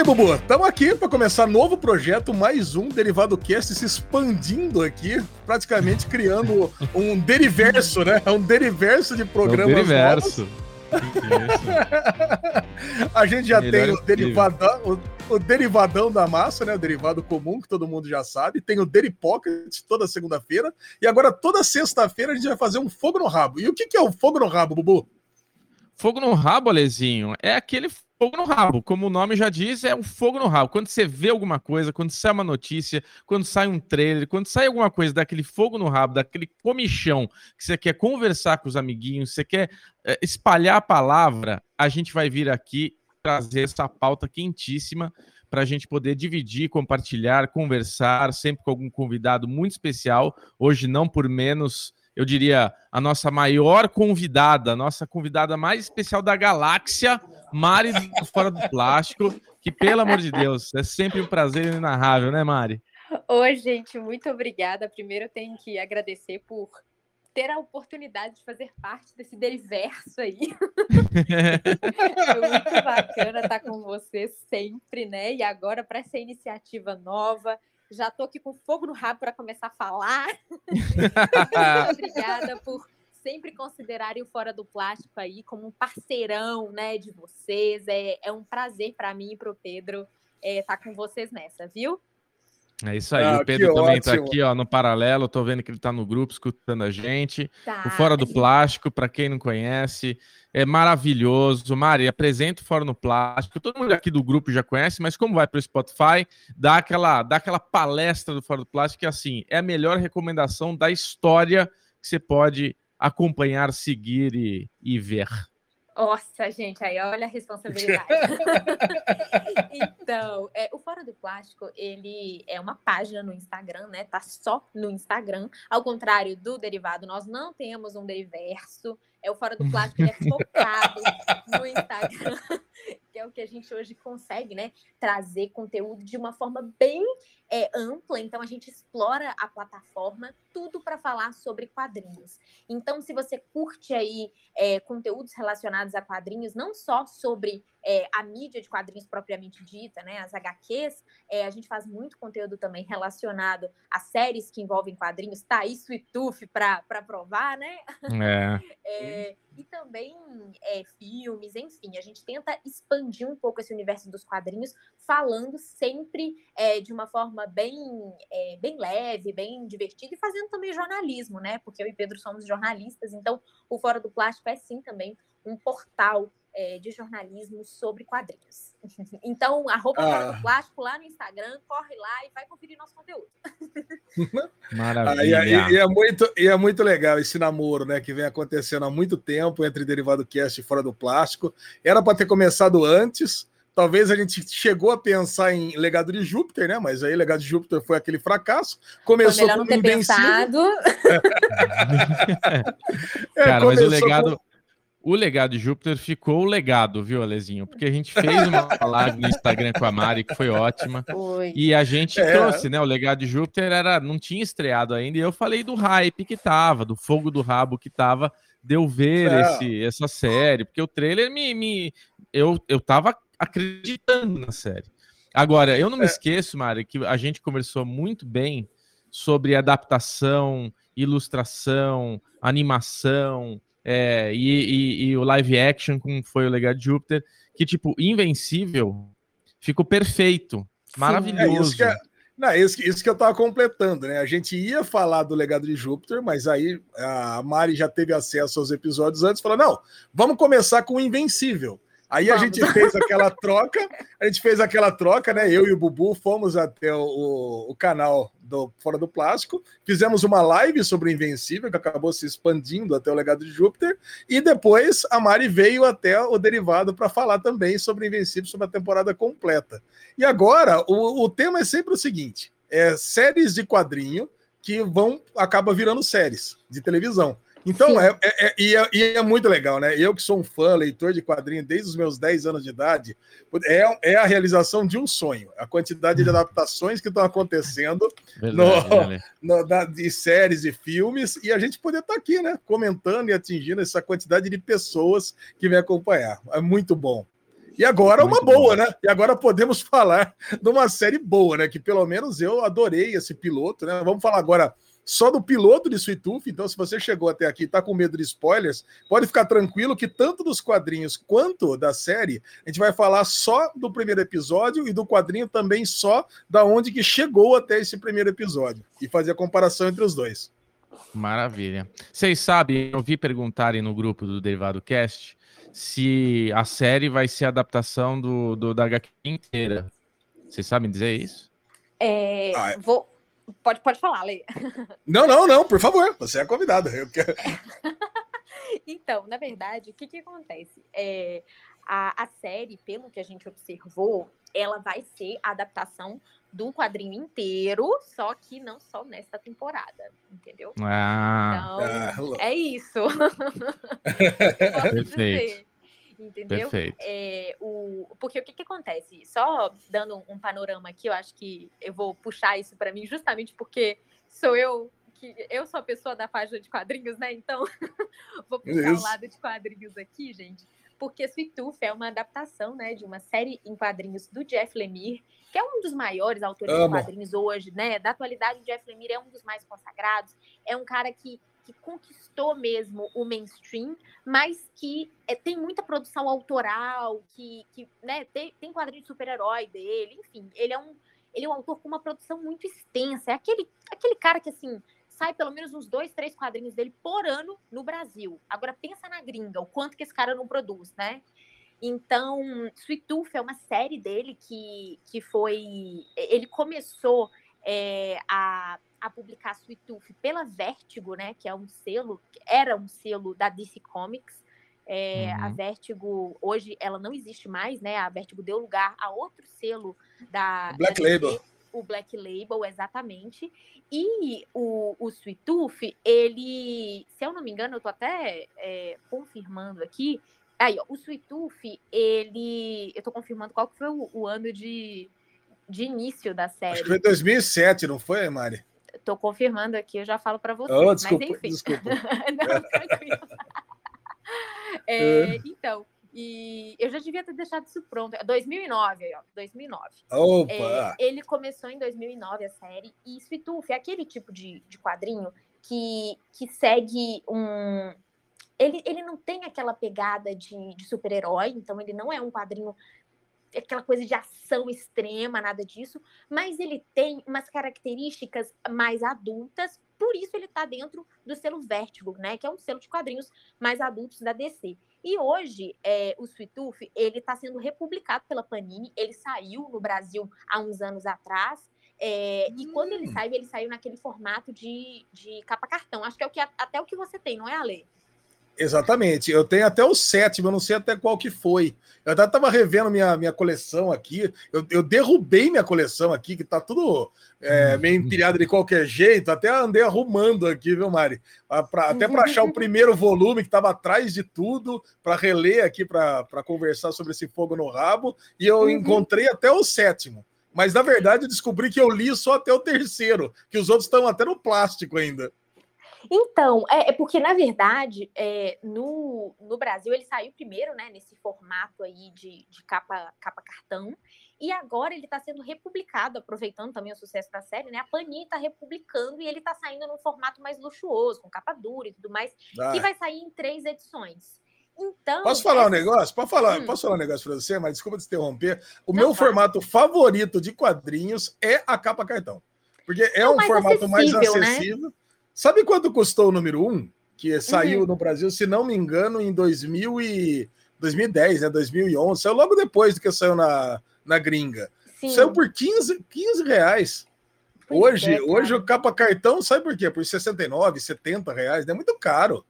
aí, Bubu, estamos aqui para começar novo projeto, mais um Derivado Cast se expandindo aqui, praticamente criando um deriverso, né? Um deriverso de programas. É um deriverso. A gente já Melhor tem o derivadão, o, o, derivadão da massa, né? O derivado comum que todo mundo já sabe. Tem o Deripocket toda segunda-feira. E agora, toda sexta-feira, a gente vai fazer um fogo no rabo. E o que, que é o fogo no rabo, Bubu? Fogo no rabo, Alezinho, é aquele fogo no rabo. Como o nome já diz, é um fogo no rabo. Quando você vê alguma coisa, quando sai uma notícia, quando sai um trailer, quando sai alguma coisa daquele fogo no rabo, daquele comichão que você quer conversar com os amiguinhos, você quer é, espalhar a palavra, a gente vai vir aqui trazer essa pauta quentíssima para a gente poder dividir, compartilhar, conversar, sempre com algum convidado muito especial. Hoje, não por menos, eu diria, a nossa maior convidada, a nossa convidada mais especial da galáxia, Mari Fora do Plástico, que, pelo amor de Deus, é sempre um prazer inenarrável, né, Mari? Oi, gente, muito obrigada. Primeiro, eu tenho que agradecer por ter a oportunidade de fazer parte desse deriverso aí. é muito bacana estar com você sempre, né? E agora, para essa iniciativa nova, já estou aqui com fogo no rabo para começar a falar. obrigada por sempre considerarem o Fora do Plástico aí como um parceirão, né, de vocês. É, é um prazer para mim e para o Pedro estar é, tá com vocês nessa, viu? É isso aí, ah, o Pedro também está aqui ó, no paralelo, estou vendo que ele está no grupo escutando a gente. Tá. O Fora do Plástico, para quem não conhece, é maravilhoso. Mari, apresenta o Fora no Plástico. Todo mundo aqui do grupo já conhece, mas como vai para o Spotify, dá aquela, dá aquela palestra do Fora do Plástico, que assim, é a melhor recomendação da história que você pode acompanhar, seguir e, e ver. Nossa, gente, aí olha a responsabilidade. então, é, o Fora do Plástico, ele é uma página no Instagram, né? Tá só no Instagram. Ao contrário do derivado, nós não temos um deriverso. É o Fora do Plástico, ele é focado no Instagram, que é o que a gente hoje consegue, né? Trazer conteúdo de uma forma bem é, ampla, então a gente explora a plataforma tudo para falar sobre quadrinhos. Então, se você curte aí é, conteúdos relacionados a quadrinhos, não só sobre é, a mídia de quadrinhos propriamente dita, né, as HQs, é, a gente faz muito conteúdo também relacionado a séries que envolvem quadrinhos, tá isso e tuf para provar, né? É. é e também é, filmes, enfim, a gente tenta expandir um pouco esse universo dos quadrinhos, falando sempre é, de uma forma bem, é, bem leve, bem divertida e fazendo também jornalismo, né? Porque eu e Pedro somos jornalistas, então o Fora do Plástico é sim também um portal é, de jornalismo sobre quadrinhos. Então, arroba ah. do Plástico lá no Instagram, corre lá e vai conferir nosso conteúdo. Maravilha. Ah, e, e, é muito, e é muito legal esse namoro, né? Que vem acontecendo há muito tempo entre Derivado Cast e Fora do Plástico. Era para ter começado antes. Talvez a gente chegou a pensar em Legado de Júpiter, né? Mas aí Legado de Júpiter foi aquele fracasso. Começou foi melhor não ter pensado. é, Cara, mas o legado. Com o legado de Júpiter ficou o legado, viu, Alezinho? Porque a gente fez uma live no Instagram com a Mari, que foi ótima. Foi. E a gente é. trouxe, né? O legado de Júpiter era, não tinha estreado ainda, e eu falei do hype que tava, do fogo do rabo que tava, de eu ver é. esse, essa série, porque o trailer me. me eu, eu tava acreditando na série. Agora, eu não me é. esqueço, Mari, que a gente conversou muito bem sobre adaptação, ilustração, animação é, e, e, e, o live action, como foi o Legado de Júpiter, que, tipo, Invencível ficou perfeito, maravilhoso. É isso, que é, não, isso, isso, que eu tava completando, né? A gente ia falar do Legado de Júpiter, mas aí a Mari já teve acesso aos episódios antes e falou: não, vamos começar com o Invencível. Aí a gente fez aquela troca, a gente fez aquela troca, né? Eu e o Bubu fomos até o, o canal do Fora do Plástico, fizemos uma live sobre o Invencível, que acabou se expandindo até o Legado de Júpiter, e depois a Mari veio até o Derivado para falar também sobre o Invencível, sobre a temporada completa. E agora, o, o tema é sempre o seguinte: é séries de quadrinho que vão acaba virando séries de televisão. Então, é, é, é, e, é, e é muito legal, né? Eu que sou um fã, leitor de quadrinhos desde os meus 10 anos de idade, é, é a realização de um sonho. A quantidade de uhum. adaptações que estão acontecendo Verdade, no, no, de séries e filmes, e a gente poder estar tá aqui, né? Comentando e atingindo essa quantidade de pessoas que vem acompanhar. É muito bom. E agora Muito uma boa, bom. né? E agora podemos falar de uma série boa, né? Que pelo menos eu adorei esse piloto, né? Vamos falar agora só do piloto de Sweet Tooth. Então, se você chegou até aqui e está com medo de spoilers, pode ficar tranquilo que tanto dos quadrinhos quanto da série, a gente vai falar só do primeiro episódio e do quadrinho também só da onde que chegou até esse primeiro episódio e fazer a comparação entre os dois. Maravilha. Vocês sabem, eu vi perguntarem no grupo do Derivado Cast se a série vai ser adaptação do, do da HQ inteira. Vocês sabem dizer isso? É, ah, é. vou, Pode, pode falar, Leia. Não, não, não, por favor, você é a convidada. Eu quero... então, na verdade, o que, que acontece? É, a, a série, pelo que a gente observou, ela vai ser a adaptação de um quadrinho inteiro, só que não só nesta temporada, entendeu? Ah, então, ah, é isso. Perfeito entendeu? Perfeito. É, o, porque o que, que acontece? Só dando um panorama aqui, eu acho que eu vou puxar isso para mim, justamente porque sou eu que eu sou a pessoa da página de quadrinhos, né? Então, vou puxar o lado de quadrinhos aqui, gente. Porque Sweet Tooth é uma adaptação, né, de uma série em quadrinhos do Jeff Lemire, que é um dos maiores autores Amo. de quadrinhos hoje, né? Da atualidade, o Jeff Lemire é um dos mais consagrados. É um cara que que conquistou mesmo o mainstream, mas que é, tem muita produção autoral, que, que né, tem, tem quadrinho de super-herói dele, enfim, ele é um ele é um autor com uma produção muito extensa. É aquele, aquele cara que, assim, sai pelo menos uns dois, três quadrinhos dele por ano no Brasil. Agora, pensa na gringa, o quanto que esse cara não produz, né? Então, Sweet Tooth é uma série dele que, que foi... Ele começou é, a a publicar Sweet Tooth pela Vertigo, né, que é um selo, era um selo da DC Comics. É, uhum. A Vertigo, hoje, ela não existe mais, né? A Vertigo deu lugar a outro selo da. Black da Label. DC, o Black Label, exatamente. E o, o Sweet Tooth, ele, se eu não me engano, eu tô até é, confirmando aqui. Aí, ó, o Sweet Tooth, ele. Eu tô confirmando qual que foi o, o ano de, de início da série. Acho que foi 2007, não foi, Mari? Estou confirmando aqui, eu já falo para você. Oh, desculpa, mas enfim. Desculpa. Não, tranquilo. É, é, então, e eu já devia ter deixado isso pronto. 2009, é ó, 2009. Opa! É, ele começou em 2009 a série. E Sweet é aquele tipo de, de quadrinho que, que segue um... Ele, ele não tem aquela pegada de, de super-herói, então ele não é um quadrinho aquela coisa de ação extrema, nada disso, mas ele tem umas características mais adultas, por isso ele está dentro do selo Vertigo, né, que é um selo de quadrinhos mais adultos da DC. E hoje, é, o Sweet Tooth, ele está sendo republicado pela Panini, ele saiu no Brasil há uns anos atrás, é, hum. E quando ele hum. saiu, ele saiu naquele formato de, de capa cartão. Acho que é o que até o que você tem, não é, Ale? Exatamente. Eu tenho até o sétimo, eu não sei até qual que foi. Eu até estava revendo minha, minha coleção aqui. Eu, eu derrubei minha coleção aqui, que está tudo é, meio empilhado de qualquer jeito. Até andei arrumando aqui, viu, Mari? Pra, até para achar o primeiro volume que estava atrás de tudo, para reler aqui, para conversar sobre esse fogo no rabo. E eu uhum. encontrei até o sétimo. Mas na verdade eu descobri que eu li só até o terceiro, que os outros estão até no plástico ainda. Então, é, é, porque, na verdade, é, no, no Brasil ele saiu primeiro, né, nesse formato aí de, de capa, capa cartão, e agora ele está sendo republicado, aproveitando também o sucesso da série, né? A Panini está republicando e ele está saindo num formato mais luxuoso, com capa dura e tudo mais, ah. que vai sair em três edições. Então. Posso falar essa... um negócio? Posso falar, hum. posso falar um negócio para você, mas desculpa te interromper. O Não, meu formato favorito de quadrinhos é a capa cartão. Porque é, é um formato mais acessível. Né? Sabe quanto custou o número 1? Um, que saiu uhum. no Brasil, se não me engano, em 2000 e... 2010, né? 2011. Saiu logo depois do que saiu na, na gringa. Sim. Saiu por 15, 15 reais. hoje, é, hoje o capa cartão sai por quê? Por 69, 70 reais. É muito caro.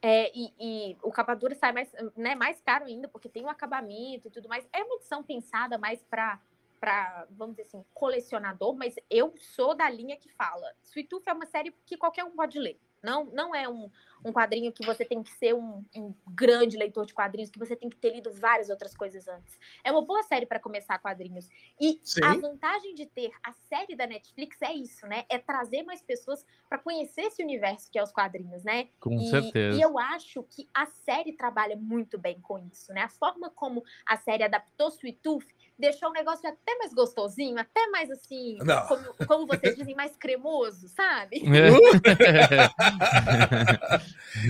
É, e, e, o capa dura sai mais, né, mais caro ainda, porque tem o um acabamento e tudo mais. É uma edição pensada mais para para, vamos dizer assim, colecionador, mas eu sou da linha que fala. Sweet Tooth é uma série que qualquer um pode ler. Não, não é um, um quadrinho que você tem que ser um, um, grande leitor de quadrinhos, que você tem que ter lido várias outras coisas antes. É uma boa série para começar quadrinhos. E Sim. a vantagem de ter a série da Netflix é isso, né? É trazer mais pessoas para conhecer esse universo que é os quadrinhos, né? Com e, certeza. E eu acho que a série trabalha muito bem com isso, né? A forma como a série adaptou Sweet Tooth deixou o negócio até mais gostosinho, até mais assim, como, como, vocês dizem, mais cremoso, sabe?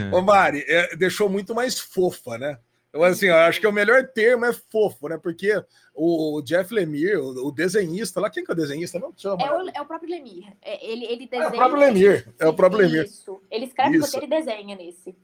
Ô, Mari, é, deixou muito mais fofa, né? Eu, assim, eu acho que o melhor termo é fofo, né? Porque o Jeff Lemire, o, o desenhista, lá, quem que é o desenhista? Não chama. É o, é o próprio Lemire. É, ele, ele desenha. É o próprio Lemire. É o próprio Lemire. Isso. Ele escreve Isso. porque ele desenha nesse.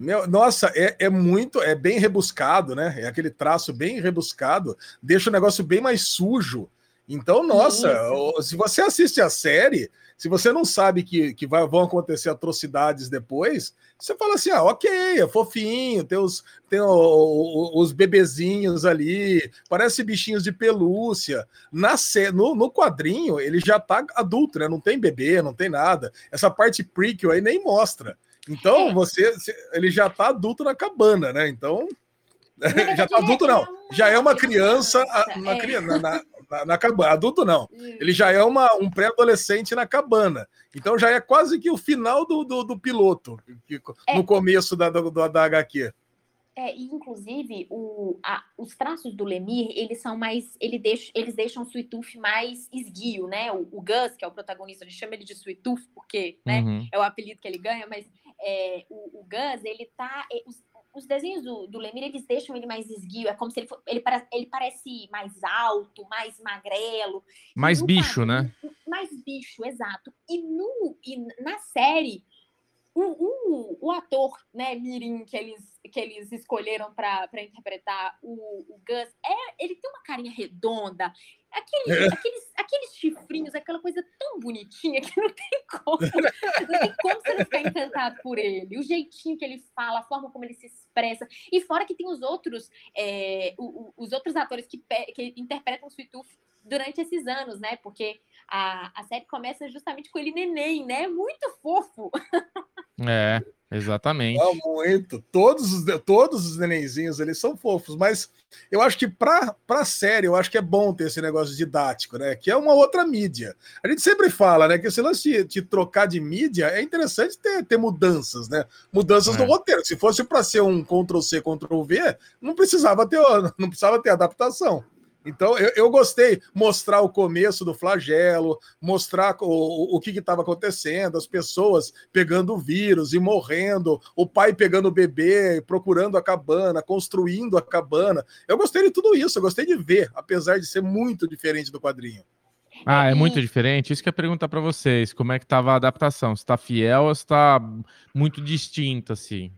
Meu, nossa, é, é muito, é bem rebuscado, né? É aquele traço bem rebuscado, deixa o negócio bem mais sujo. Então, nossa, Isso. se você assiste a série, se você não sabe que, que vai, vão acontecer atrocidades depois, você fala assim: ah, ok, é fofinho, tem os, tem os bebezinhos ali, parece bichinhos de pelúcia. Na, no, no quadrinho, ele já tá adulto, né? Não tem bebê, não tem nada. Essa parte prequel aí nem mostra. Então, é. você, ele já está adulto na cabana, né? Então, já está adulto, não. Já é uma criança, uma criança na, na, na, cabana. Adulto, não. Ele já é uma, um pré-adolescente na cabana. Então, já é quase que o final do, do, do piloto, é. no começo da, do, da HQ. É, inclusive, o, a, os traços do Lemir, eles são mais. Ele deixa, eles deixam o Sweet Tooth mais esguio, né? O, o, Gus, que é o protagonista, a gente chama ele de Sweet Tooth, porque né, uhum. é o apelido que ele ganha, mas é, o, o Gus, ele tá. É, os, os, desenhos do, do Lemir, eles deixam ele mais esguio. É como se ele, for, ele, para, ele parece mais alto, mais magrelo. Mais bicho, né? Mais bicho, exato. E, no, e na série, o, o, o ator, né, Mirim, que eles, que eles escolheram para interpretar o, o Gus, é, ele tem uma carinha redonda, Aqueles, aqueles, aqueles chifrinhos, aquela coisa tão bonitinha que não tem como. Não tem como você não ficar encantado por ele. O jeitinho que ele fala, a forma como ele se expressa. E fora que tem os outros, é, os outros atores que, que interpretam o Sweet Tooth durante esses anos, né? Porque a, a série começa justamente com ele neném, né? Muito fofo. É. Exatamente. Muito. Todos os, todos os nenenzinhos eles são fofos, mas eu acho que para a série, eu acho que é bom ter esse negócio didático, né? Que é uma outra mídia. A gente sempre fala, né? Que esse lance de, de trocar de mídia é interessante ter, ter mudanças, né? Mudanças é. no roteiro. Se fosse para ser um Ctrl C, Ctrl V, não precisava ter, não precisava ter adaptação. Então, eu, eu, gostei mostrar o começo do flagelo, mostrar o, o que estava acontecendo, as pessoas pegando o vírus e morrendo, o pai pegando o bebê, procurando a cabana, construindo a cabana. Eu gostei de tudo isso, eu gostei de ver, apesar de ser muito diferente do quadrinho. Ah, é muito diferente? Isso que eu ia perguntar para vocês, como é que estava a adaptação? Se está fiel ou se está muito distinta, assim?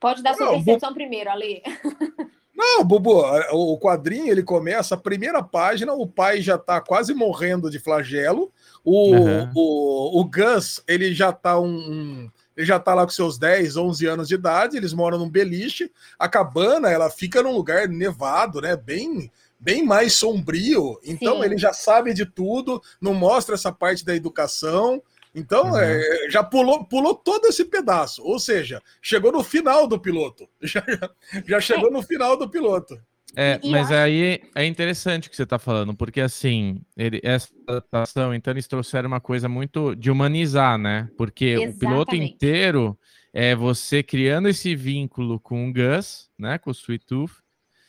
Pode dar sua percepção primeiro, Ale. Não, Bubu, o quadrinho ele começa, a primeira página, o pai já tá quase morrendo de flagelo. O, uhum. o, o Gus, ele já tá um, um, ele já tá lá com seus 10, 11 anos de idade, eles moram num beliche. A cabana, ela fica num lugar nevado, né? Bem bem mais sombrio. Então Sim. ele já sabe de tudo, não mostra essa parte da educação. Então, uhum. é, já pulou, pulou todo esse pedaço. Ou seja, chegou no final do piloto. Já, já chegou é. no final do piloto. É, mas aí é interessante o que você está falando, porque assim, ele, essa adaptação, então eles trouxeram uma coisa muito de humanizar, né? Porque Exatamente. o piloto inteiro é você criando esse vínculo com o Gus, né? Com o Sweet Tooth.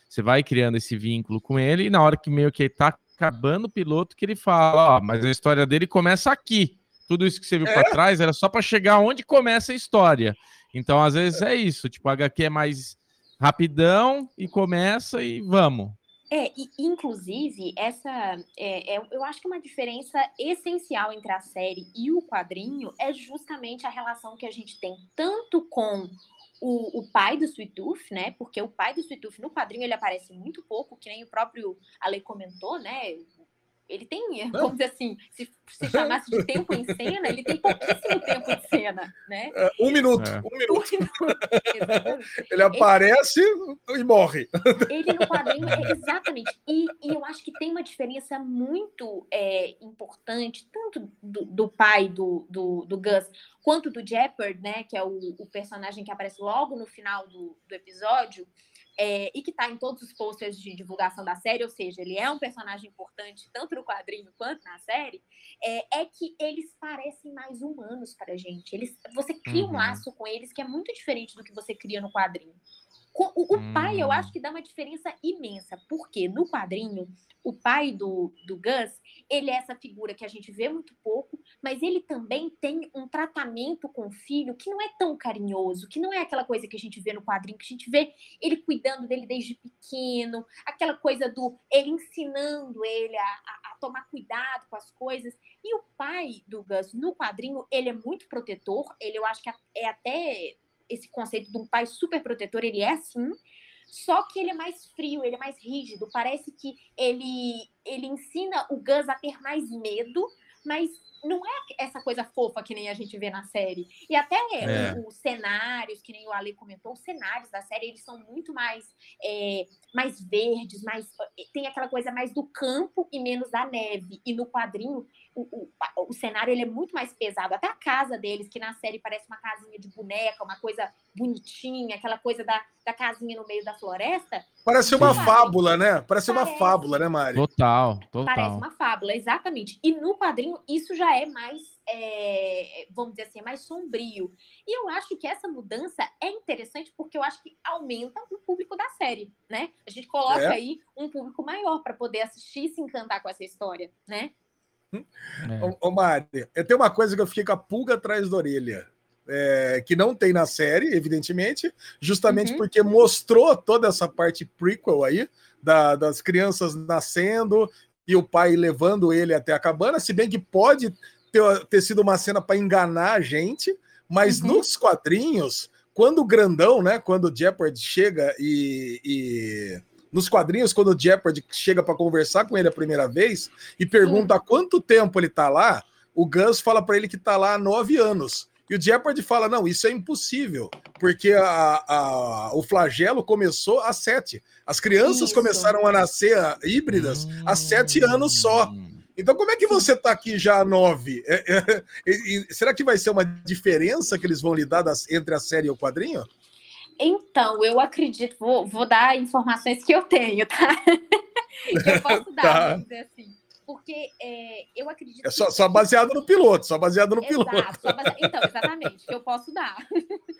Você vai criando esse vínculo com ele, e na hora que meio que ele tá acabando o piloto, que ele fala, ó, mas a história dele começa aqui tudo isso que você viu é. para trás era só para chegar onde começa a história. Então, às vezes é isso, tipo, a HQ é mais rapidão e começa e vamos. É, e, inclusive, essa é, é, eu acho que uma diferença essencial entre a série e o quadrinho é justamente a relação que a gente tem tanto com o, o pai do Sweet Tooth, né? Porque o pai do Sweet Tooth no quadrinho ele aparece muito pouco, que nem o próprio Ale comentou, né? Ele tem, vamos dizer assim, se, se chamasse de tempo em cena, ele tem pouquíssimo tempo de cena, né? É, um minuto, é. um minuto. ele aparece e morre. Ele no quadrinho, é, exatamente. E, e, eu acho que tem uma diferença muito é, importante, tanto do, do pai do, do, do, Gus, quanto do Jeopard, né? Que é o, o personagem que aparece logo no final do, do episódio é, e que está em todos os posters de divulgação da série, ou seja, ele é um personagem importante tanto no quadrinho quanto na série, é, é que eles parecem mais humanos para a gente. Eles, você cria uhum. um laço com eles que é muito diferente do que você cria no quadrinho. O, o pai, eu hum. acho que dá uma diferença imensa, porque no quadrinho, o pai do, do Gus, ele é essa figura que a gente vê muito pouco, mas ele também tem um tratamento com o filho que não é tão carinhoso, que não é aquela coisa que a gente vê no quadrinho, que a gente vê ele cuidando dele desde pequeno, aquela coisa do ele ensinando ele a, a, a tomar cuidado com as coisas. E o pai do Gus, no quadrinho, ele é muito protetor, ele eu acho que é até esse conceito de um pai super protetor, ele é assim, só que ele é mais frio, ele é mais rígido. Parece que ele, ele ensina o Gus a ter mais medo, mas não é essa coisa fofa que nem a gente vê na série. E até é. os cenários, que nem o Ale comentou, os cenários da série, eles são muito mais, é, mais verdes, mais tem aquela coisa mais do campo e menos da neve. E no quadrinho, o, o, o cenário ele é muito mais pesado. Até a casa deles, que na série parece uma casinha de boneca, uma coisa bonitinha, aquela coisa da, da casinha no meio da floresta. Parece uma fábula, né? Parece, parece, uma fábula, né, Mari? Total, total. Parece uma fábula, exatamente. E no quadrinho, isso já é mais, é, vamos dizer assim, é mais sombrio. E eu acho que essa mudança é interessante porque eu acho que aumenta o público da série, né? A gente coloca é. aí um público maior para poder assistir e se encantar com essa história, né? É. Ô, Mari, eu tenho uma coisa que eu fiquei com a pulga atrás da orelha. É, que não tem na série, evidentemente, justamente uhum. porque mostrou toda essa parte prequel aí, da, das crianças nascendo e o pai levando ele até a cabana, se bem que pode ter, ter sido uma cena para enganar a gente, mas uhum. nos quadrinhos, quando o grandão, né, quando o Jeopardy chega e, e nos quadrinhos, quando o Jeopardy chega para conversar com ele a primeira vez e pergunta há quanto tempo ele está lá, o Gus fala para ele que está lá há nove anos. E o Jeopardy fala: não, isso é impossível, porque a, a, o flagelo começou há sete. As crianças isso. começaram a nascer híbridas hum. há sete anos só. Então, como é que você está aqui já há nove? É, é, é, será que vai ser uma diferença que eles vão lidar das, entre a série e o quadrinho? Então, eu acredito, vou, vou dar informações que eu tenho, tá? que eu posso dar, tá. vamos dizer assim. Porque é, eu acredito. É só, que... só, baseado no piloto, só baseado no Exato, piloto. Base... Então, exatamente, que eu posso dar.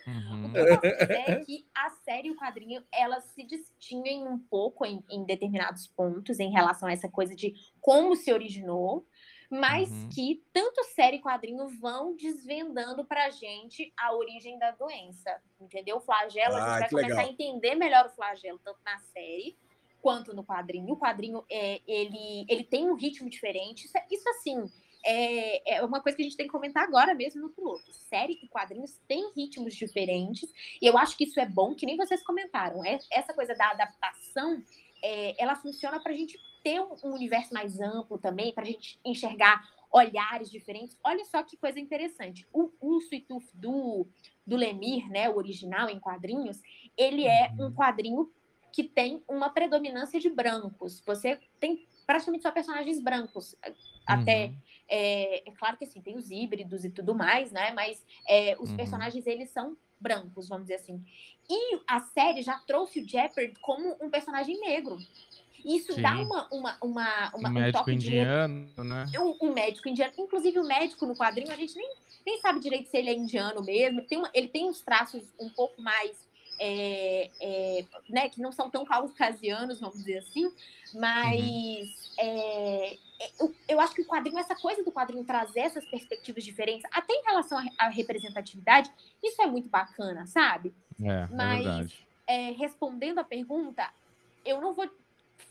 Uhum. O que eu posso dizer é que a série e o quadrinho elas se distinguem um pouco em, em determinados pontos em relação a essa coisa de como se originou mas uhum. que tanto série e quadrinho vão desvendando pra gente a origem da doença, entendeu? O flagelo, ah, a gente ah, vai começar legal. a entender melhor o flagelo, tanto na série quanto no quadrinho. O quadrinho, é, ele, ele tem um ritmo diferente, isso, é, isso assim... É, é, uma coisa que a gente tem que comentar agora mesmo no piloto. Série e quadrinhos têm ritmos diferentes, e eu acho que isso é bom, que nem vocês comentaram. É, essa coisa da adaptação, é, ela funciona para a gente ter um, um universo mais amplo também, para a gente enxergar olhares diferentes. Olha só que coisa interessante. O Urso e Tuf do, do Lemir, né, o original em quadrinhos, ele é um uhum. quadrinho que tem uma predominância de brancos. Você tem praticamente só personagens brancos. Até, uhum. é, é, claro que assim, tem os híbridos e tudo mais, né? Mas é, os uhum. personagens, eles são brancos, vamos dizer assim. E a série já trouxe o Jeopardy como um personagem negro. Isso Sim. dá uma, uma, uma, uma um, um médico indiano, de... né? Um, um, médico indiano. Inclusive, o médico no quadrinho, a gente nem, nem sabe direito se ele é indiano mesmo. Tem uma, ele tem uns traços um pouco mais. É, é, né, que não são tão caucasianos, vamos dizer assim, mas uhum. é, eu, eu, acho que o quadrinho, essa coisa do quadrinho trazer essas perspectivas diferentes, até em relação à, representatividade, isso é muito bacana, sabe? É, mas é respondendo a pergunta, eu não vou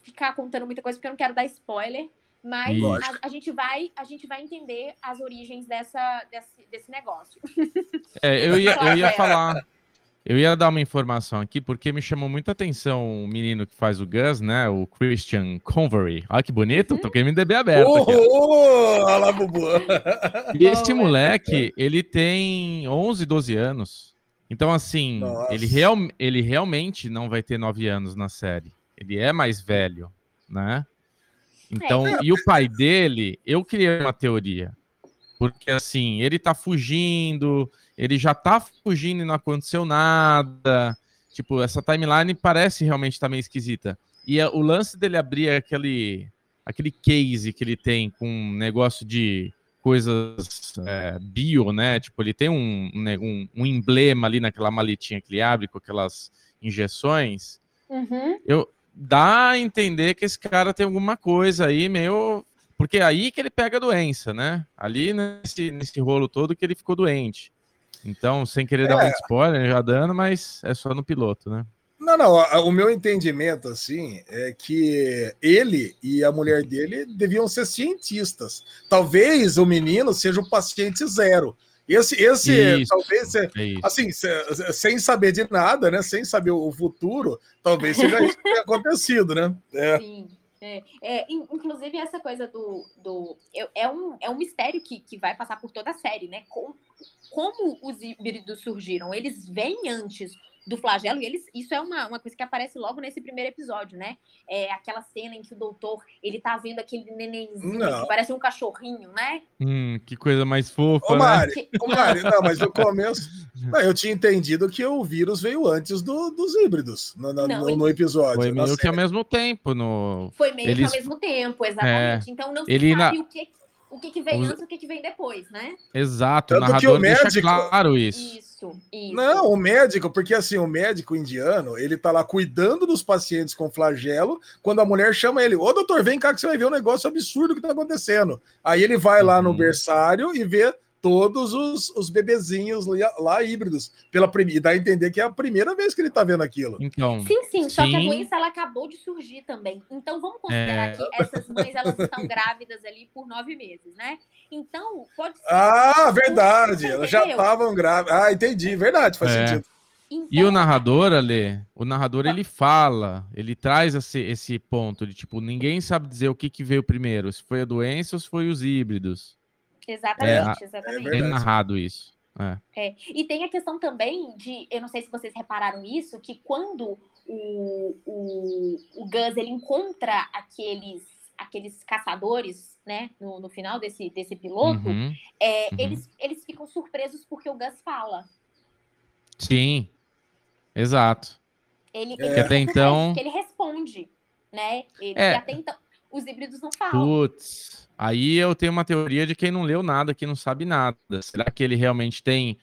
ficar contando muita coisa porque eu não quero dar spoiler, mas a, a, gente vai a gente vai entender as origens dessa, desse, desse negócio. É, eu ia, eu ia falar. Eu ia dar uma informação aqui, porque me chamou muita atenção o menino que faz o Gus, né? O Christian Convery. Olha que bonito, uhum. tô com o MDB aberto. Oh, aqui, oh, olha lá, Bubu. E esse moleque, ele tem 11, 12 anos. Então, assim, ele, real, ele realmente não vai ter 9 anos na série. Ele é mais velho, né? Então, é. e o pai dele, eu criei uma teoria. Porque, assim, ele tá fugindo ele já tá fugindo e não aconteceu nada. Tipo, essa timeline parece realmente estar tá meio esquisita. E o lance dele abrir aquele, aquele case que ele tem com um negócio de coisas é, bio, né? Tipo, ele tem um, um, um, emblema ali naquela maletinha que ele abre com aquelas injeções. Uhum. Eu, dá a entender que esse cara tem alguma coisa aí meio. Porque é aí que ele pega a doença, né? Ali nesse, nesse rolo todo que ele ficou doente. Então, sem querer é. dar muito spoiler, já dando, mas é só no piloto, né? Não, não. O meu entendimento, assim, é que ele e a mulher dele deviam ser cientistas. Talvez o menino seja o paciente zero. Esse, esse isso, talvez, é assim, sem saber de nada, né? Sem saber o futuro, talvez seja isso que tenha acontecido, né? É. Sim. É, é, inclusive, essa coisa do. do é, um, é um mistério que, que vai passar por toda a série, né? Com, como os híbridos surgiram? Eles vêm antes do flagelo, e eles, isso é uma, uma coisa que aparece logo nesse primeiro episódio, né? É aquela cena em que o doutor, ele tá vendo aquele nenenzinho não. que parece um cachorrinho, né? Hum, que coisa mais fofa, Ô, Mari, né? Ô, Mari, não, mas no começo, não, eu tinha entendido que o vírus veio antes do, dos híbridos, no, no, não, no episódio. Foi meio que ao mesmo tempo, no... Foi meio eles... que ao mesmo tempo, exatamente. É... Então não se ele sabe na... o que o que, que vem Os... antes e o que, que vem depois, né? Exato, Tanto o narrador o médico... deixa claro isso. Isso, isso. Não, o médico, porque assim, o médico indiano, ele tá lá cuidando dos pacientes com flagelo, quando a mulher chama ele, ô doutor, vem cá que você vai ver um negócio absurdo que tá acontecendo. Aí ele vai lá no uhum. berçário e vê todos os, os bebezinhos lá, lá híbridos. Pela e dá a entender que é a primeira vez que ele está vendo aquilo. Então, sim, sim, só sim. que a doença ela acabou de surgir também. Então vamos considerar é... que essas mães elas estão grávidas ali por nove meses, né? Então, pode ser. Ah, verdade. Elas já estavam grávidas. Ah, entendi. Verdade, faz é. sentido. Então, e o narrador, Ale, o narrador ele fala, ele traz esse, esse ponto de tipo, ninguém sabe dizer o que, que veio primeiro, se foi a doença ou se foi os híbridos. Exatamente, é, exatamente. É narrado isso. É. é. E tem a questão também de, eu não sei se vocês repararam isso, que quando o, o, o Gus ele encontra aqueles, aqueles caçadores, né, no, no final desse, desse piloto, uhum, é, uhum. Eles, eles ficam surpresos porque o Gus fala. Sim, exato. Ele, é. ele, até então... ele responde, né? Ele, é. até então, os híbridos não falam. Putz. Aí eu tenho uma teoria de quem não leu nada, que não sabe nada. Será que ele realmente tem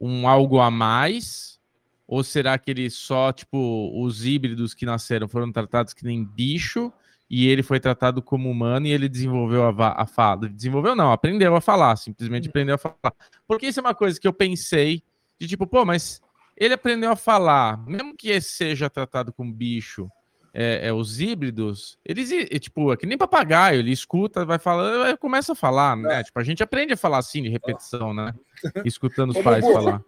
um algo a mais? Ou será que ele só, tipo, os híbridos que nasceram foram tratados que nem bicho e ele foi tratado como humano e ele desenvolveu a, a fala? Desenvolveu não, aprendeu a falar, simplesmente uhum. aprendeu a falar. Porque isso é uma coisa que eu pensei de tipo, pô, mas ele aprendeu a falar, mesmo que seja tratado como bicho, é, é, os híbridos, eles, é, tipo, é que nem papagaio, ele escuta, vai falando, começa a falar, né? É. Tipo, a gente aprende a falar assim de repetição, né? Escutando os Ô, pais Bubu, falar.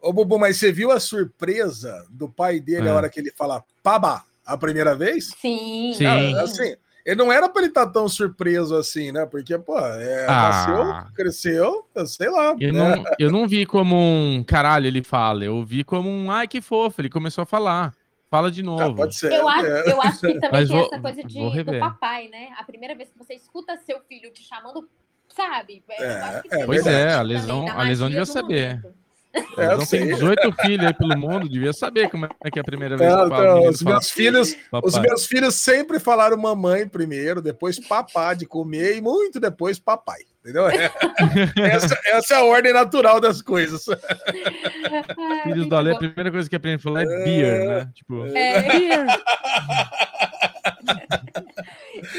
Ô, Bubu, mas você viu a surpresa do pai dele é. a hora que ele fala paba a primeira vez? Sim. Sim. Cara, assim, ele não era para ele estar tá tão surpreso assim, né? Porque, pô, é, ah. nasceu, cresceu, sei lá. Eu, né? não, eu não vi como um caralho ele fala, eu vi como um ai que fofo, ele começou a falar. Fala de novo. Ah, pode ser. Eu, acho, é. eu acho que também Mas tem vou, essa coisa de, do papai, né? A primeira vez que você escuta seu filho te chamando, sabe? É, é, pois é, a lesão, a lesão devia saber. É, eu tem 18 filhos aí pelo mundo, devia saber como é que é a primeira vez que então, os meus filhos, os meus filhos sempre falaram mamãe primeiro, depois papá de comer e muito depois papai. Entendeu? É, essa, essa, é a ordem natural das coisas. Filhos do Ale, a primeira coisa que aprende a falar é, é beer, né? Tipo, é. beer.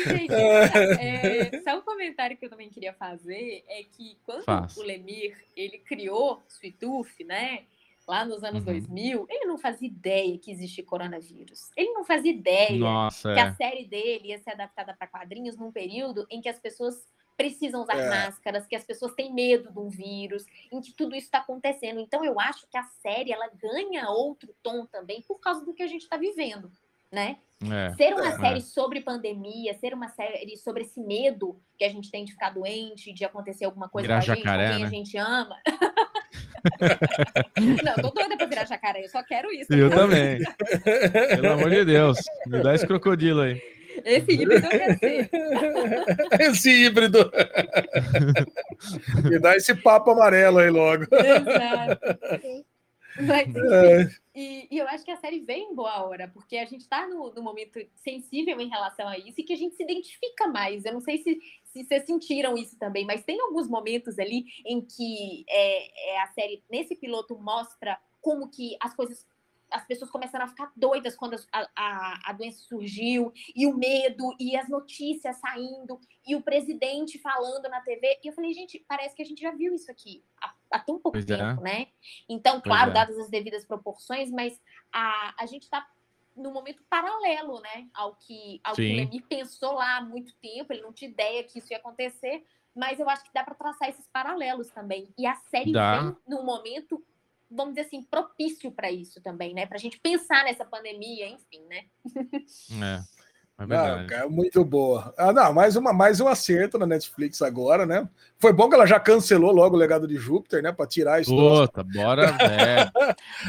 Gente, é, só um comentário que eu também queria fazer é que quando Faz. o Lemir ele criou Sweetooth, né? Lá nos anos uhum. 2000, ele não fazia ideia que existia coronavírus. Ele não fazia ideia Nossa, que é. a série dele ia ser adaptada para quadrinhos num período em que as pessoas precisam usar é. máscaras, que as pessoas têm medo de um vírus, em que tudo isso está acontecendo. Então, eu acho que a série ela ganha outro tom também por causa do que a gente está vivendo, né? É, ser uma é, série sobre pandemia, ser uma série sobre esse medo que a gente tem de ficar doente, de acontecer alguma coisa virar com a gente, jacaré, com quem né? a gente ama. não, tô doida pra virar jacaré, eu só quero isso. Eu também. Pelo amor de Deus, me dá esse crocodilo aí. Esse híbrido eu quero ser. Esse híbrido. Me dá esse papo amarelo aí logo. Exato. Mas, é. e, e, eu acho que a série vem em boa hora, porque a gente está no, no, momento sensível em relação a isso e que a gente se identifica mais. Eu não sei se, se vocês sentiram isso também, mas tem alguns momentos ali em que é, é, a série, nesse piloto, mostra como que as coisas as pessoas começaram a ficar doidas quando a, a, a, doença surgiu, e o medo, e as notícias saindo, e o presidente falando na TV. E eu falei, gente, parece que a gente já viu isso aqui há, há tão pouco pois é. tempo, é. né? Então, claro, é. dadas as devidas proporções, mas a, a gente está no momento paralelo, né, ao que, ao que o Lemir pensou lá há muito tempo, ele não tinha ideia que isso ia acontecer, mas eu acho que dá para traçar esses paralelos também. E a série dá. vem num momento vamos dizer assim, propício para isso também, né? Para a gente pensar nessa pandemia, enfim, né? É. É não, cara, muito boa. Ah, não, mais, uma, mais um acerto na Netflix agora, né? Foi bom que ela já cancelou logo o legado de Júpiter, né? Para tirar isso. Puta, bora, é.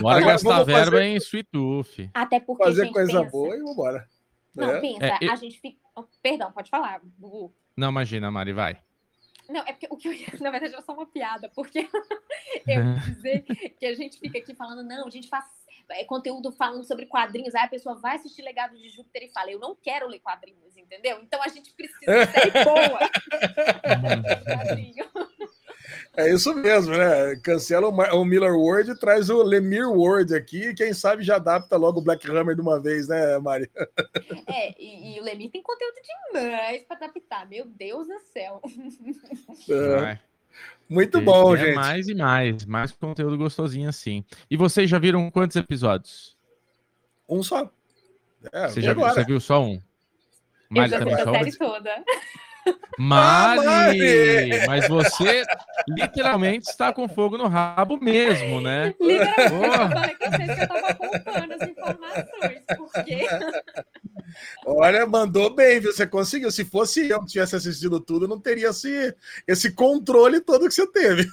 Bora agora, gastar verba fazer... em Sweet Tooth. Até porque. Fazer coisa pensa... boa e vambora. Não, é. pensa, é, eu... a gente fica. Perdão, pode falar, Gugu. Não, imagina, Mari, vai. Não, é porque o que eu ia, na verdade, era só uma piada, porque eu ia dizer que a gente fica aqui falando, não, a gente faz é, conteúdo falando sobre quadrinhos, aí a pessoa vai assistir Legado de Júpiter e fala, eu não quero ler quadrinhos, entendeu? Então a gente precisa de série boa. É isso mesmo, né? Cancela o Miller Word e traz o Lemire Word aqui. Quem sabe já adapta logo o Black Hammer de uma vez, né, Mari? É, e, e o Lemire tem conteúdo demais para adaptar. Meu Deus do céu. É. Muito bom, gente. Mais e mais, mais conteúdo gostosinho assim. E vocês já viram quantos episódios? Um só. É, você, já viu, você viu só um? Mari, Eu já vi a série toda. Mari, ah, Mari, mas você literalmente está com fogo no rabo mesmo, né? Literalmente, eu falei que eu estava contando as informações, porque... Olha, mandou bem, viu? Você conseguiu. Se fosse eu que tivesse assistido tudo, não teria esse, esse controle todo que você teve.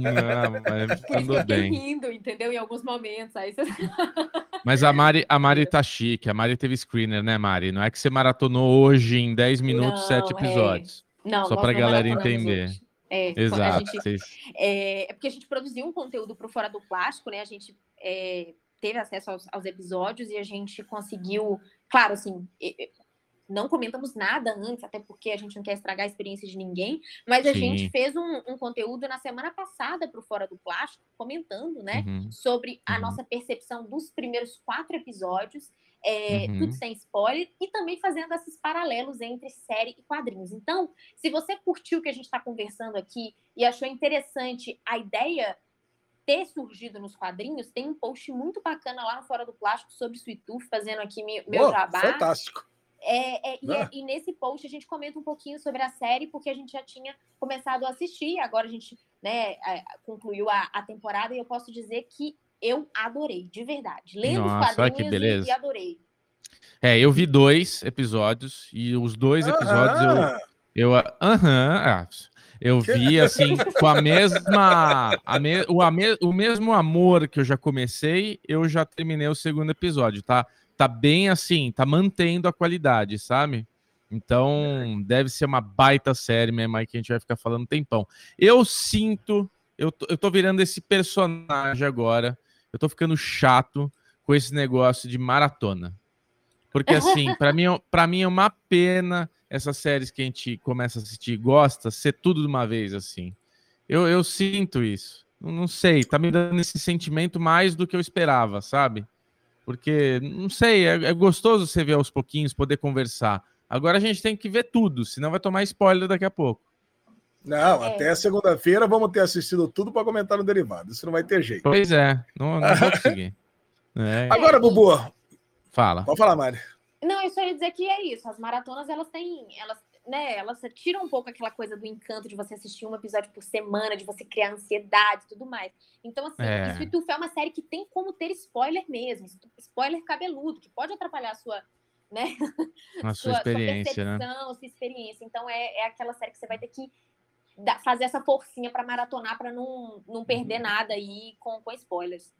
Não, mas mandou bem. rindo, entendeu? Em alguns momentos. Aí você... Mas a Mari, a Mari tá chique. A Mari teve screener, né, Mari? Não é que você maratonou hoje em 10 minutos, não, 7 episódios. É episódios. Não, Só para a galera entender. É, Exato. Gente, é, é, porque a gente produziu um conteúdo para Fora do Plástico, né? A gente é, teve acesso aos, aos, episódios e a gente conseguiu, claro, assim, não comentamos nada antes, até porque a gente não quer estragar a experiência de ninguém, mas a Sim. gente fez um, um, conteúdo na semana passada para o Fora do Plástico, comentando, né, uhum. sobre a uhum. nossa percepção dos primeiros quatro episódios é, uhum. tudo sem spoiler, e também fazendo esses paralelos entre série e quadrinhos. Então, se você curtiu o que a gente está conversando aqui e achou interessante a ideia ter surgido nos quadrinhos, tem um post muito bacana lá no Fora do Plástico sobre Sweet Tooth, fazendo aqui meu, oh, jabá. Fantástico. É, é, e, é, e, nesse post a gente comenta um pouquinho sobre a série, porque a gente já tinha começado a assistir, agora a gente né, concluiu a, a temporada, e eu posso dizer que eu adorei, de verdade. Lendo Nossa, os quadrinhos e, e adorei. É, eu vi dois episódios e os dois episódios eu. Eu, aham, eu vi assim, com a mesma. A me, o, a me, o mesmo amor que eu já comecei, eu já terminei o segundo episódio, tá? Tá bem assim, tá mantendo a qualidade, sabe? Então, deve ser uma baita série mesmo aí que a gente vai ficar falando um tempão. Eu sinto, eu tô, eu tô virando esse personagem agora eu tô ficando chato com esse negócio de maratona. Porque, assim, para mim, para mim é uma pena essas séries que a gente começa a assistir e gosta ser tudo de uma vez, assim. Eu, eu sinto isso. Não sei, tá me dando esse sentimento mais do que eu esperava, sabe? Porque, não sei, é, é gostoso você ver aos pouquinhos, poder conversar. Agora a gente tem que ver tudo, senão vai tomar spoiler daqui a pouco. Não, é. até segunda-feira vamos ter assistido tudo para comentar no derivado. Isso não vai ter jeito. Pois é, não, não vou conseguir. É. Agora, Bubu. Fala. Pode falar, Mari. Não, eu só ia dizer que é isso. As maratonas, elas têm. Elas, né, ela tira um pouco aquela coisa do encanto de você assistir um episódio por semana, de você criar ansiedade e tudo mais. Então, assim, é. Sweet é uma série que tem como ter spoiler mesmo, spoiler cabeludo, que pode atrapalhar a sua, né? A sua, sua experiência, sua né? sua experiência. Então, é, é aquela série que você vai ter que fazer essa forcinha para maratonar para não, não perder uhum. nada aí com, com spoilers.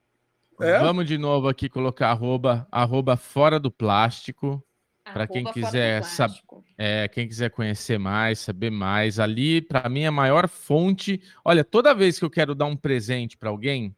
É? Vamos de novo aqui colocar arroba, arroba fora do plástico. Para quem quiser saber, é, quem quiser conhecer mais, saber mais, ali para mim é a maior fonte. Olha, toda vez que eu quero dar um presente para alguém,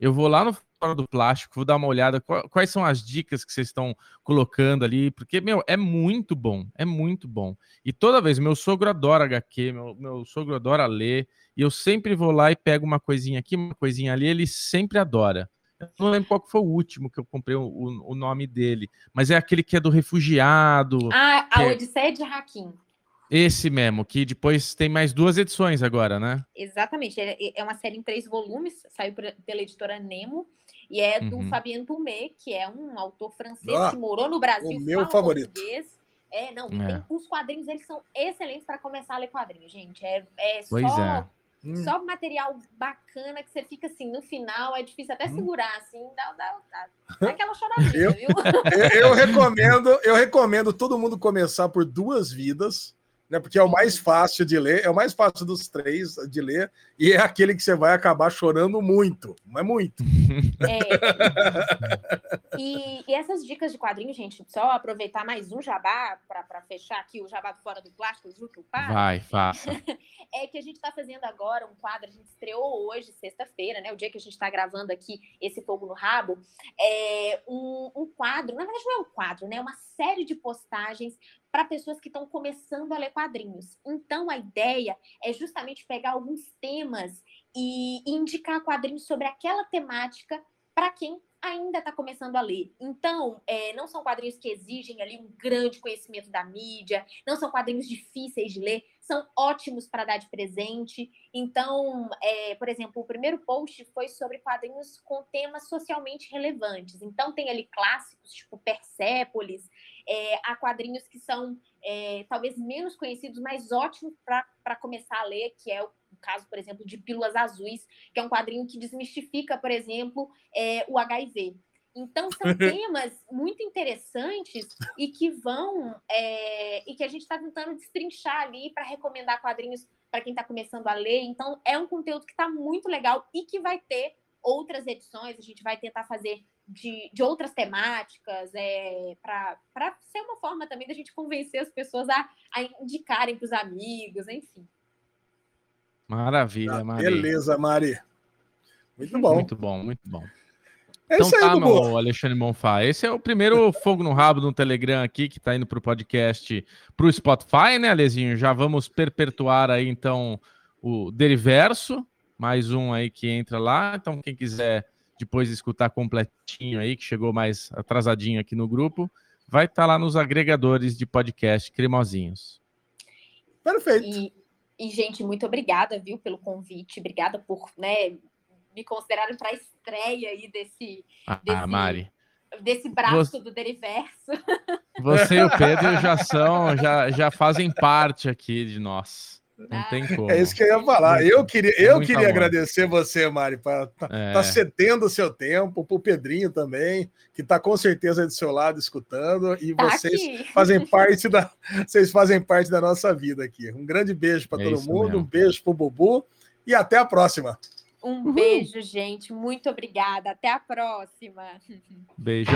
eu vou lá no fora do plástico, vou dar uma olhada quais são as dicas que vocês estão colocando ali, porque meu é muito bom, é muito bom. E toda vez meu sogro adora HQ, meu, meu sogro adora ler, e eu sempre vou lá e pego uma coisinha aqui, uma coisinha ali, ele sempre adora. Eu não lembro qual foi o último que eu comprei o, o, nome dele, mas é aquele que é do refugiado. Ah, a é... Odisseia de Hakim. Esse mesmo, que depois tem mais duas edições agora, né? Exatamente. É uma série em três volumes, saiu pela editora Nemo, e é do uhum. Fabien Toumé, que é um autor francês ah, que morou no Brasil. O meu favorito. Português. É, não, é. Tem, os quadrinhos, eles são excelentes para começar a ler quadrinhos, gente. É, é pois só é. Hum. Só material bacana que você fica assim, no final é difícil até hum. segurar, assim, dá, dá, dá, dá aquela choradinha, eu, viu? Eu, eu, recomendo, eu recomendo todo mundo começar por duas vidas, né? Porque é o mais fácil de ler, é o mais fácil dos três de ler, e é aquele que você vai acabar chorando muito, mas muito. É. E, e, essas dicas de quadrinho, gente, só aproveitar mais um jabá para fechar aqui o jabá fora do plástico, o que o Vai, faça. é que a gente está fazendo agora um quadro, a gente estreou hoje, sexta-feira, né? O dia que a gente está gravando aqui esse fogo no rabo, é um, um quadro, na verdade não é um quadro, né? É uma série de postagens para pessoas que estão começando a ler quadrinhos. Então, a ideia é justamente pegar alguns temas e indicar quadrinhos sobre aquela temática para quem ainda está começando a ler. Então, é, não são quadrinhos que exigem ali um grande conhecimento da mídia, não são quadrinhos difíceis de ler, são ótimos para dar de presente. Então, é, por exemplo, o primeiro post foi sobre quadrinhos com temas socialmente relevantes. Então, tem ali clássicos, tipo Persépolis, é, há quadrinhos que são é, talvez menos conhecidos, mas ótimos para começar a ler, que é o caso, por exemplo, de Pílulas Azuis, que é um quadrinho que desmistifica, por exemplo, é, o HIV. Então, são temas muito interessantes e que vão. É, e que a gente está tentando destrinchar ali para recomendar quadrinhos para quem está começando a ler. Então, é um conteúdo que está muito legal e que vai ter outras edições. A gente vai tentar fazer de, de outras temáticas, é, para ser uma forma também da gente convencer as pessoas a, a indicarem para os amigos, enfim. Maravilha, ah, Mari. Beleza, Mari. Muito bom. Muito bom, muito bom. É então tá, aí, meu Alexandre Monfá. Esse é o primeiro fogo no rabo no Telegram aqui, que está indo para o podcast, para o Spotify, né, Alezinho? Já vamos perpetuar aí, então, o Deriverso, mais um aí que entra lá. Então, quem quiser depois escutar completinho aí, que chegou mais atrasadinho aqui no grupo, vai estar tá lá nos agregadores de podcast cremosinhos. Perfeito. E, e, gente, muito obrigada, viu, pelo convite. Obrigada por né, me considerarem para a estreia aí desse, ah, desse, Mari. desse braço Você... do Deriverso. Você e o Pedro já são, já, já fazem parte aqui de nós. Não tem como. É isso que eu ia falar. Eu queria, eu queria agradecer você, Mari, por estar tá, é. tá cedendo o seu tempo, para o Pedrinho também, que está com certeza do seu lado escutando, e tá vocês aqui. fazem parte da vocês fazem parte da nossa vida aqui. Um grande beijo para é todo mundo, mesmo. um beijo para o Bubu e até a próxima. Um Uhul. beijo, gente. Muito obrigada. Até a próxima. Beijo.